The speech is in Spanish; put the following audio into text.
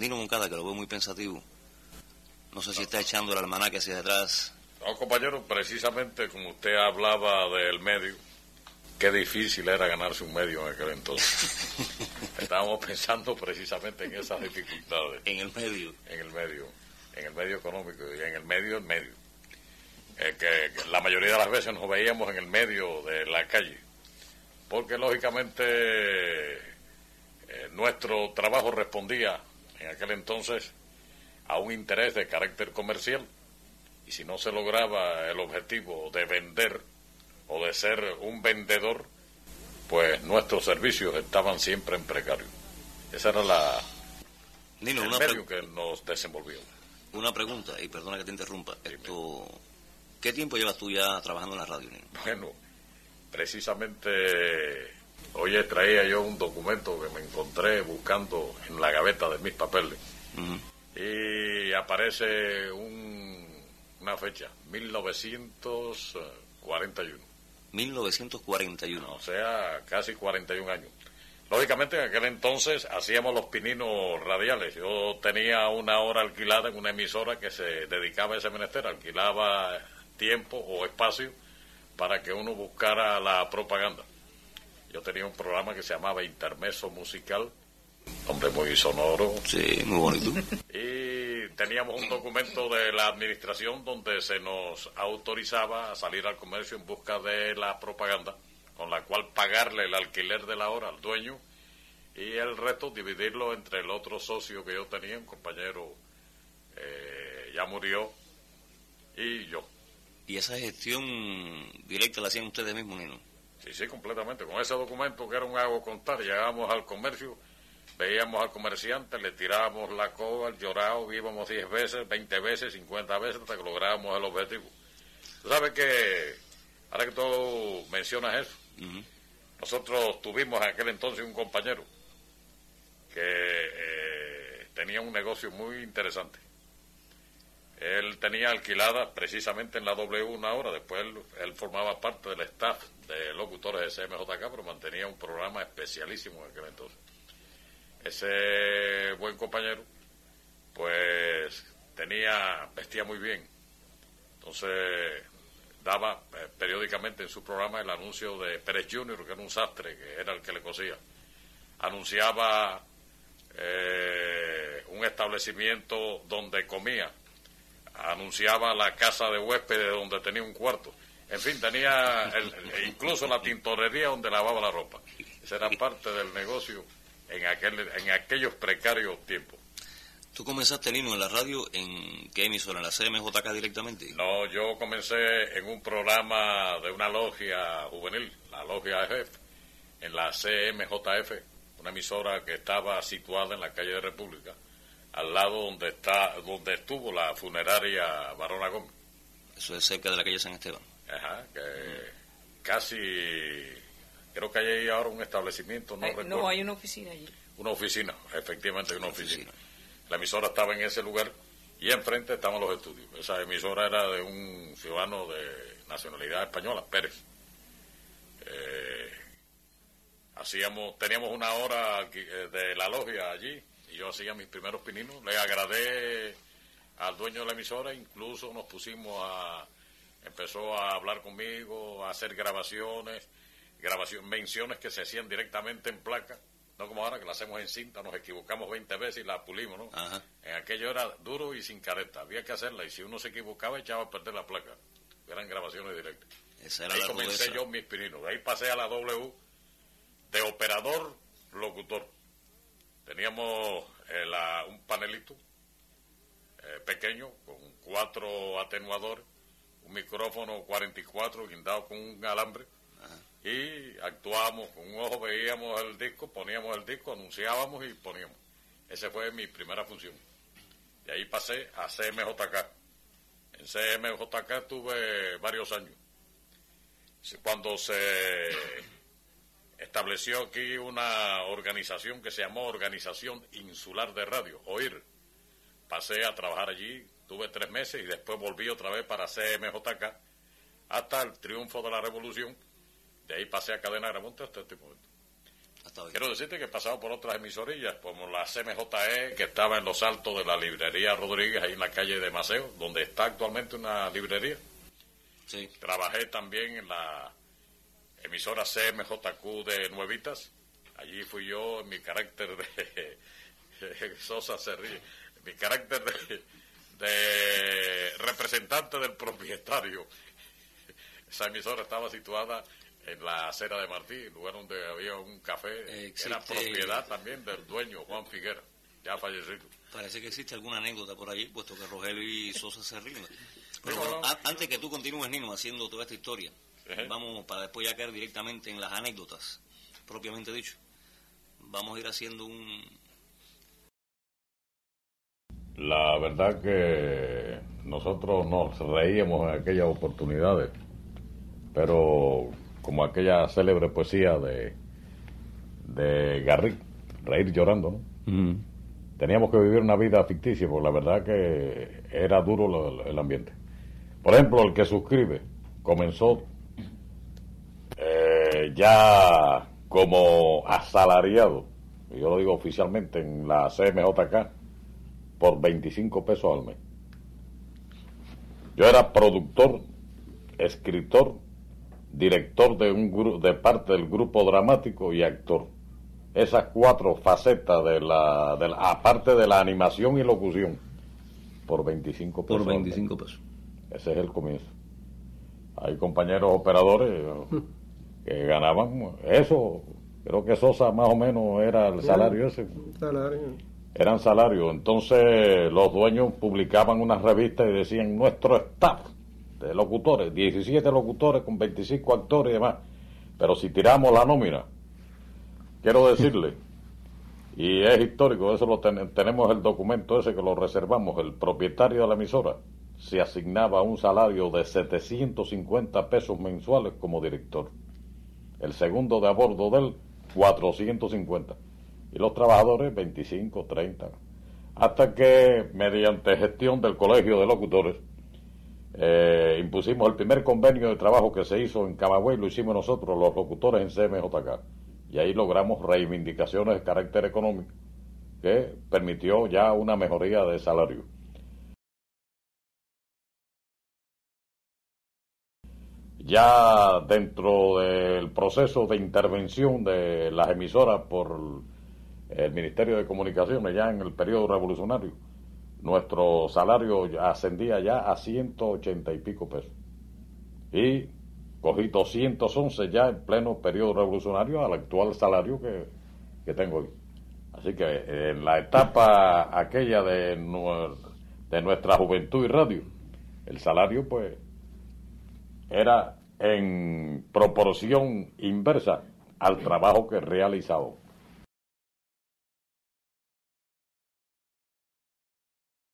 Nino Moncada, que lo veo muy pensativo. No sé si está echando el almanaque hacia atrás. No, compañero, precisamente como usted hablaba del medio, qué difícil era ganarse un medio en aquel entonces. Estábamos pensando precisamente en esas dificultades. En el medio. En el medio, en el medio económico y en el medio, el medio. Eh, que, que la mayoría de las veces nos veíamos en el medio de la calle, porque lógicamente eh, nuestro trabajo respondía en aquel entonces a un interés de carácter comercial y si no se lograba el objetivo de vender o de ser un vendedor, pues nuestros servicios estaban siempre en precario. Esa era la Nino, el una, medio que nos desenvolvió. una pregunta, y perdona que te interrumpa. Esto, ¿Qué tiempo llevas tú ya trabajando en la radio, Nino? Bueno, precisamente hoy traía yo un documento que me encontré buscando en la gaveta de mis papeles y aparece un- una fecha, 1941, 1941. o sea, casi 41 años. Lógicamente en aquel entonces hacíamos los pininos radiales. Yo tenía una hora alquilada en una emisora que se dedicaba a ese menester, alquilaba tiempo o espacio para que uno buscara la propaganda. Yo tenía un programa que se llamaba Intermeso Musical, hombre muy sonoro, Sí, muy bonito. y teníamos un documento de la administración donde se nos autorizaba a salir al comercio en busca de la propaganda, con la cual pagarle el alquiler de la hora al dueño y el resto dividirlo entre el otro socio que yo tenía, un compañero eh, ya murió, y yo. ¿Y esa gestión directa la hacían ustedes mismos, Nino? Sí, sí, completamente. Con ese documento que era un hago contar, llegábamos al comercio, veíamos al comerciante, le tirábamos la coba, el llorado, íbamos 10 veces, 20 veces, 50 veces hasta que lográbamos el objetivo. Tú sabes que, ahora que tú mencionas eso, nosotros tuvimos en aquel entonces un compañero que eh, tenía un negocio muy interesante. Él tenía alquilada precisamente en la W una hora, después él, él formaba parte del staff de locutores de CMJK, pero mantenía un programa especialísimo en aquel entonces. Ese buen compañero, pues tenía, vestía muy bien, entonces daba eh, periódicamente en su programa el anuncio de Pérez Junior, que era un sastre, que era el que le cosía. Anunciaba eh, un establecimiento donde comía, anunciaba la casa de huéspedes donde tenía un cuarto. En fin, tenía el- incluso la tintorería donde lavaba la ropa. Esa era parte del negocio en, aquel, en aquellos precarios tiempos. ¿Tú comenzaste, Nino, en la radio en qué emisora? ¿En la CMJK directamente? No, yo comencé en un programa de una logia juvenil, la logia EJF, en la CMJF, una emisora que estaba situada en la calle de República, al lado donde está, donde estuvo la funeraria Barona Gómez. Eso es cerca de la calle San Esteban. Ajá, que casi, creo que hay ahí ahora un establecimiento, no Hay- recuerdo. no, hay una oficina allí. Una oficina, efectivamente, una oficina. La emisora estaba en ese lugar y enfrente estaban los estudios. Esa emisora era de un ciudadano de nacionalidad española, Pérez. Eh, hacíamos, teníamos una hora eh, de la logia allí y yo hacía mis primeros pininos. Le agradé al dueño de la emisora, incluso nos pusimos a, empezó a hablar conmigo, a hacer grabaciones, grabaciones, menciones que se hacían directamente en placa, no como ahora que la hacemos en cinta, nos equivocamos 20 veces y la pulimos, ¿no? Ajá. En aquello era duro y sin careta, había que hacerla y si uno se equivocaba echaba a perder la placa. Eran grabaciones directas. Esa era Ahí la comencé yo mis pininos. De ahí pasé a la W de operador locutor. Teníamos eh, la- un panelito eh, pequeño con cuatro atenuadores, un micrófono 44 guindado con un alambre y actuábamos con un ojo, veíamos el disco, poníamos el disco, anunciábamos y poníamos. Esa fue mi primera función. De ahí pasé a CMJK. En CMJK estuve varios años. Cuando se estableció aquí una organización que se llamó Organización Insular de Radio, OIR, pasé a trabajar allí, tuve tres meses y después volví otra vez para CMJK hasta el triunfo de la revolución. De ahí pasé a Cadena de Remonte hasta este momento. Quiero decirte que he pasado por otras emisorillas, como la CMJE, que estaba en los altos de la librería Rodríguez, ahí en la calle de Maceo, donde está actualmente una librería. Sí. Trabajé también en la emisora CMJQ de Nuevitas. Allí fui yo en mi carácter de... Sosa se ríe. Mi carácter de, de representante del propietario. Esa emisora estaba situada en la acera de Martí, lugar donde había un café, era propiedad también del dueño, Juan Figuera, ya fallecido. Parece que existe alguna anécdota por allí, puesto que Rogelio y Sosa se ríen. Pero antes que tú continúes, Nino, haciendo toda esta historia, vamos para después ya caer directamente en las anécdotas, propiamente dicho. Vamos a ir haciendo un, la verdad que nosotros nos reíamos en aquellas oportunidades, pero como aquella célebre poesía de, de Garrick, Reír llorando, ¿no? Teníamos que vivir una vida ficticia, porque la verdad que era duro el ambiente. Por ejemplo, el que suscribe comenzó eh, ya como asalariado, yo lo digo oficialmente en la CMJK, por 25 pesos al mes. Yo era productor, escritor, director de, un de parte del grupo dramático y actor. Esas cuatro facetas de la, de aparte de la animación y locución, por 25 pesos. Por 25 pesos. Ese es el comienzo. Hay compañeros operadores que ganaban eso. Creo que Sosa más o menos era el salario ese. Salario eran salarios. Entonces los dueños publicaban unas revistas y decían nuestro staff de locutores, 17 locutores con 25 actores y demás. Pero si tiramos la nómina, quiero decirle, y es histórico, eso lo tenemos el documento ese que lo reservamos, el propietario de la emisora se asignaba un salario de 750 pesos mensuales como director. El segundo de a bordo de él, 450 y los trabajadores 25, 30. Hasta que, mediante gestión del Colegio de Locutores, eh, impusimos el primer convenio de trabajo que se hizo en Camagüey, lo hicimos nosotros, los locutores en CMJK. Y ahí logramos reivindicaciones de carácter económico que permitió ya una mejoría de salario. Ya dentro del proceso de intervención de las emisoras por el Ministerio de Comunicaciones ya en el periodo revolucionario, nuestro salario ascendía ya a 180 y pico pesos. Y cogí 211 ya en pleno periodo revolucionario al actual salario que, que tengo hoy. Así que en la etapa aquella de, de nuestra juventud y radio, el salario pues era en proporción inversa al trabajo que he realizado.